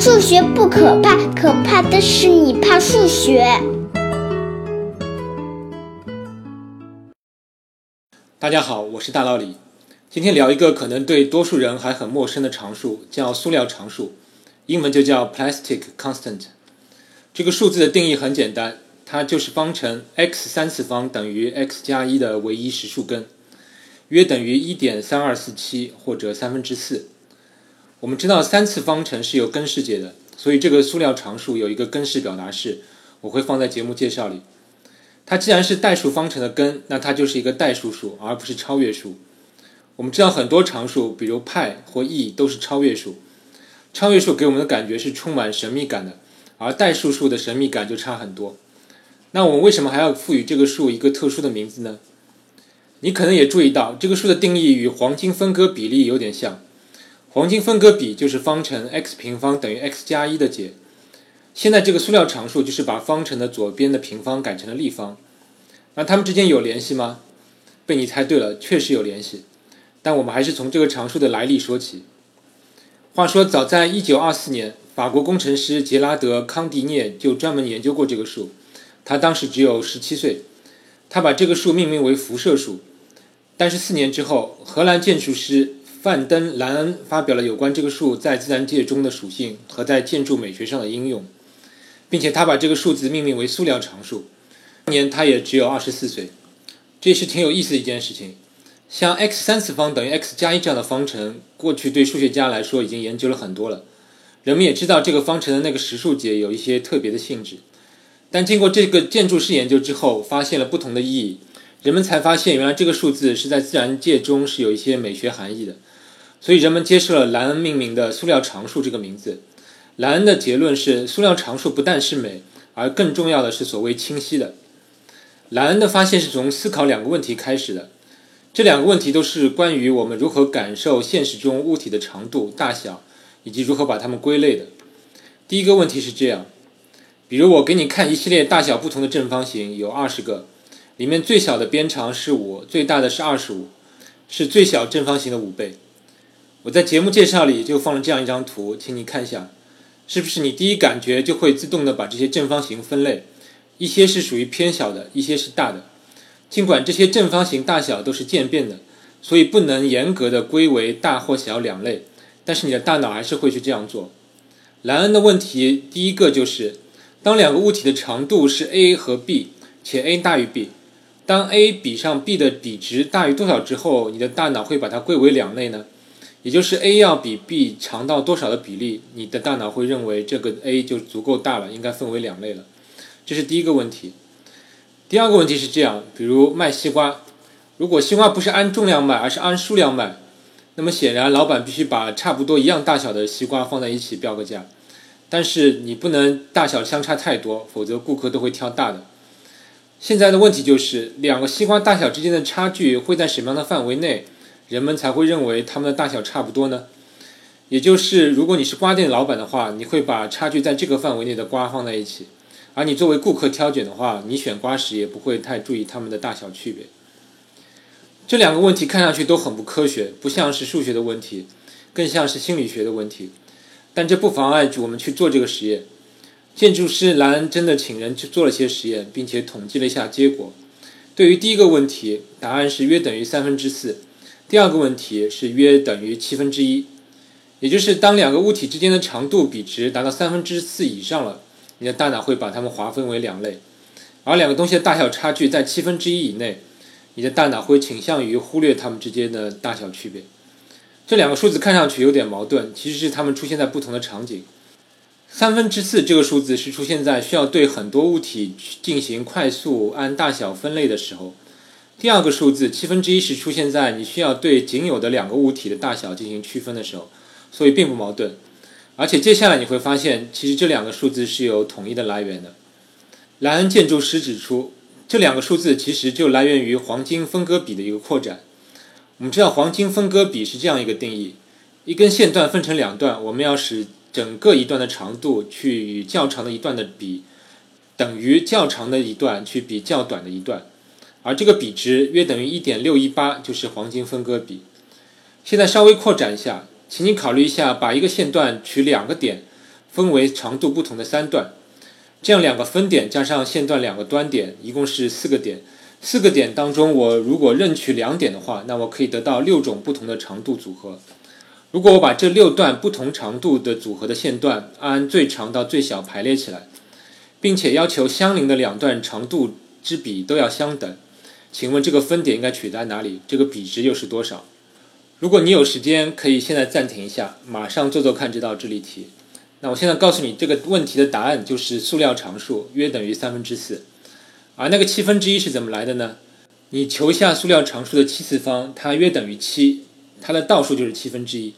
数学不可怕，可怕的是你怕数学。大家好，我是大老李。今天聊一个可能对多数人还很陌生的常数，叫塑料常数，英文就叫 plastic constant。这个数字的定义很简单，它就是方程 x 三次方等于 x 加一的唯一实数根，约等于一点三二四七或者三分之四。我们知道三次方程是由根式解的，所以这个塑料常数有一个根式表达式，我会放在节目介绍里。它既然是代数方程的根，那它就是一个代数数，而不是超越数。我们知道很多常数，比如派或 e 都是超越数。超越数给我们的感觉是充满神秘感的，而代数数的神秘感就差很多。那我们为什么还要赋予这个数一个特殊的名字呢？你可能也注意到，这个数的定义与黄金分割比例有点像。黄金分割比就是方程 x 平方等于 x 加一的解。现在这个塑料常数就是把方程的左边的平方改成了立方。那它们之间有联系吗？被你猜对了，确实有联系。但我们还是从这个常数的来历说起。话说，早在1924年，法国工程师杰拉德·康迪涅就专门研究过这个数。他当时只有17岁，他把这个数命名为辐射数。但是四年之后，荷兰建筑师。范登兰恩发表了有关这个数在自然界中的属性和在建筑美学上的应用，并且他把这个数字命名为塑料常数。当年他也只有二十四岁，这是挺有意思的一件事情。像 x 三次方等于 x 加一这样的方程，过去对数学家来说已经研究了很多了，人们也知道这个方程的那个实数解有一些特别的性质。但经过这个建筑师研究之后，发现了不同的意义，人们才发现原来这个数字是在自然界中是有一些美学含义的。所以人们接受了莱恩命名的塑料常数这个名字。莱恩的结论是，塑料常数不但是美，而更重要的是所谓清晰的。莱恩的发现是从思考两个问题开始的，这两个问题都是关于我们如何感受现实中物体的长度、大小，以及如何把它们归类的。第一个问题是这样：比如我给你看一系列大小不同的正方形，有二十个，里面最小的边长是五，最大的是二十五，是最小正方形的五倍。我在节目介绍里就放了这样一张图，请你看一下，是不是你第一感觉就会自动的把这些正方形分类，一些是属于偏小的，一些是大的。尽管这些正方形大小都是渐变的，所以不能严格的归为大或小两类，但是你的大脑还是会去这样做。莱恩的问题第一个就是，当两个物体的长度是 a 和 b，且 a 大于 b，当 a 比上 b 的比值大于多少之后，你的大脑会把它归为两类呢？也就是 a 要比 b 长到多少的比例，你的大脑会认为这个 a 就足够大了，应该分为两类了。这是第一个问题。第二个问题是这样：比如卖西瓜，如果西瓜不是按重量卖，而是按数量卖，那么显然老板必须把差不多一样大小的西瓜放在一起标个价。但是你不能大小相差太多，否则顾客都会挑大的。现在的问题就是，两个西瓜大小之间的差距会在什么样的范围内？人们才会认为它们的大小差不多呢。也就是，如果你是瓜店老板的话，你会把差距在这个范围内的瓜放在一起；而你作为顾客挑选的话，你选瓜时也不会太注意它们的大小区别。这两个问题看上去都很不科学，不像是数学的问题，更像是心理学的问题。但这不妨碍我们去做这个实验。建筑师莱恩真的请人去做了些实验，并且统计了一下结果。对于第一个问题，答案是约等于三分之四。第二个问题是约等于七分之一，也就是当两个物体之间的长度比值达到三分之四以上了，你的大脑会把它们划分为两类；而两个东西的大小差距在七分之一以内，你的大脑会倾向于忽略它们之间的大小区别。这两个数字看上去有点矛盾，其实是它们出现在不同的场景。三分之四这个数字是出现在需要对很多物体进行快速按大小分类的时候。第二个数字七分之一是出现在你需要对仅有的两个物体的大小进行区分的时候，所以并不矛盾。而且接下来你会发现，其实这两个数字是有统一的来源的。莱恩建筑师指出，这两个数字其实就来源于黄金分割比的一个扩展。我们知道黄金分割比是这样一个定义：一根线段分成两段，我们要使整个一段的长度去与较长的一段的比，等于较长的一段去比较短的一段。而这个比值约等于一点六一八，就是黄金分割比。现在稍微扩展一下，请你考虑一下，把一个线段取两个点，分为长度不同的三段。这样两个分点加上线段两个端点，一共是四个点。四个点当中，我如果任取两点的话，那我可以得到六种不同的长度组合。如果我把这六段不同长度的组合的线段按最长到最小排列起来，并且要求相邻的两段长度之比都要相等，请问这个分点应该取在哪里？这个比值又是多少？如果你有时间，可以现在暂停一下，马上做做看这道智力题。那我现在告诉你这个问题的答案就是塑料常数约等于三分之四，而那个七分之一是怎么来的呢？你求下塑料常数的七次方，它约等于七，它的倒数就是七分之一，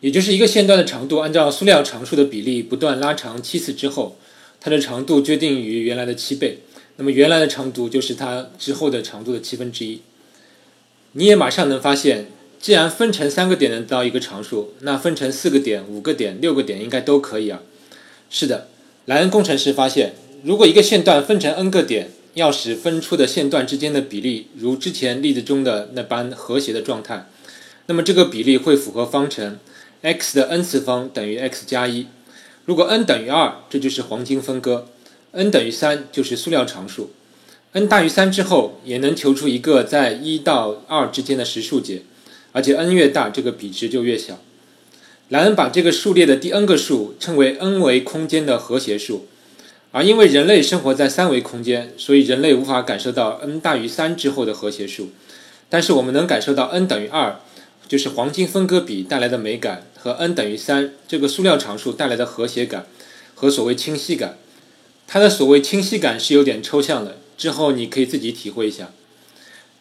也就是一个线段的长度按照塑料常数的比例不断拉长七次之后，它的长度决定于原来的七倍，那么原来的长度就是它之后的长度的七分之一。你也马上能发现。既然分成三个点能到一个常数，那分成四个点、五个点、六个点应该都可以啊。是的，莱恩工程师发现，如果一个线段分成 n 个点，要使分出的线段之间的比例如之前例子中的那般和谐的状态，那么这个比例会符合方程 x 的 n 次方等于 x 加一。如果 n 等于二，这就是黄金分割；n 等于三，就是塑料常数；n 大于三之后，也能求出一个在一到二之间的实数解。而且 n 越大，这个比值就越小。莱恩把这个数列的第 n 个数称为 n 维空间的和谐数，而因为人类生活在三维空间，所以人类无法感受到 n 大于三之后的和谐数。但是我们能感受到 n 等于二，就是黄金分割比带来的美感，和 n 等于三这个塑料常数带来的和谐感和所谓清晰感。它的所谓清晰感是有点抽象的，之后你可以自己体会一下。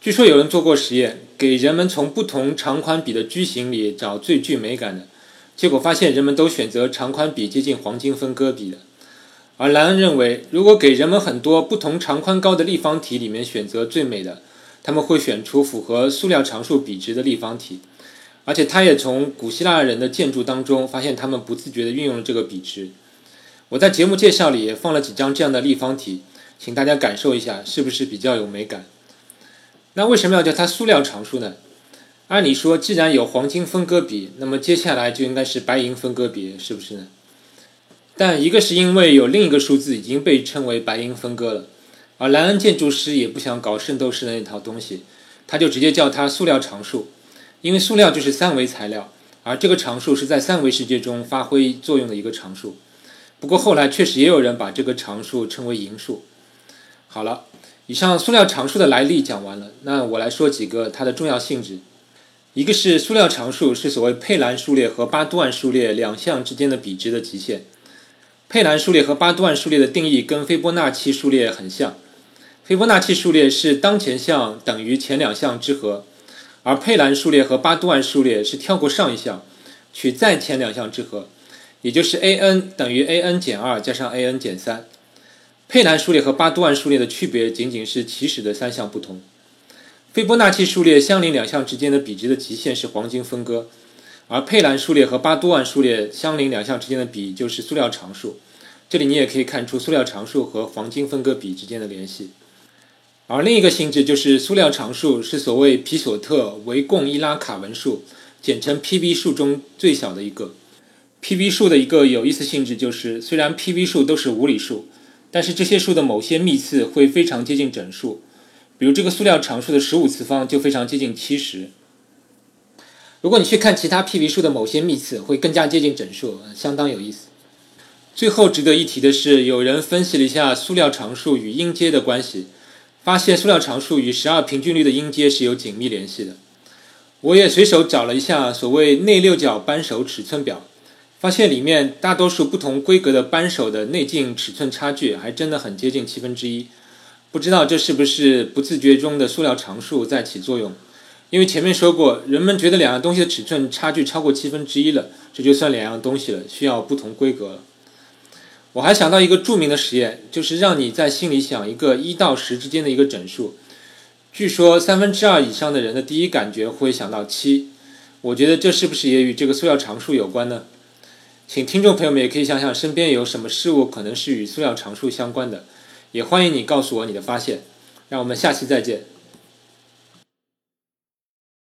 据说有人做过实验，给人们从不同长宽比的矩形里找最具美感的，结果发现人们都选择长宽比接近黄金分割比的。而莱恩认为，如果给人们很多不同长宽高的立方体里面选择最美的，他们会选出符合塑料常数比值的立方体。而且他也从古希腊人的建筑当中发现，他们不自觉地运用了这个比值。我在节目介绍里也放了几张这样的立方体，请大家感受一下，是不是比较有美感？那为什么要叫它塑料常数呢？按理说，既然有黄金分割比，那么接下来就应该是白银分割比，是不是呢？但一个是因为有另一个数字已经被称为白银分割了，而莱恩建筑师也不想搞圣斗士的那套东西，他就直接叫它塑料常数，因为塑料就是三维材料，而这个常数是在三维世界中发挥作用的一个常数。不过后来确实也有人把这个常数称为银数。好了。以上塑料常数的来历讲完了，那我来说几个它的重要性质。一个是塑料常数是所谓佩兰数列和巴杜万数列两项之间的比值的极限。佩兰数列和巴杜万数列的定义跟斐波那契数列很像。斐波那契数列是当前项等于前两项之和，而佩兰数列和巴杜万数列是跳过上一项，取再前两项之和，也就是 a n 等于 a n 减二加上 a n 减三。佩兰数列和巴杜万数列的区别仅仅是起始的三项不同。斐波那契数列相邻两项之间的比值的极限是黄金分割，而佩兰数列和巴杜万数列相邻两项之间的比就是塑料常数。这里你也可以看出塑料常数和黄金分割比之间的联系。而另一个性质就是塑料常数是所谓皮索特维贡伊拉卡文数，简称 Pv 数中最小的一个。Pv 数的一个有意思性质就是，虽然 Pv 数都是无理数。但是这些数的某些幂次会非常接近整数，比如这个塑料常数的十五次方就非常接近七十。如果你去看其他 Pv 数的某些幂次，会更加接近整数，相当有意思。最后值得一提的是，有人分析了一下塑料常数与音阶的关系，发现塑料常数与十二平均律的音阶是有紧密联系的。我也随手找了一下所谓内六角扳手尺寸表。发现里面大多数不同规格的扳手的内径尺寸差距还真的很接近七分之一，不知道这是不是不自觉中的塑料常数在起作用？因为前面说过，人们觉得两样东西的尺寸差距超过七分之一了，这就算两样东西了，需要不同规格了。我还想到一个著名的实验，就是让你在心里想一个一到十之间的一个整数，据说三分之二以上的人的第一感觉会想到七，我觉得这是不是也与这个塑料常数有关呢？请听众朋友们也可以想想身边有什么事物可能是与塑料常数相关的，也欢迎你告诉我你的发现。让我们下期再见。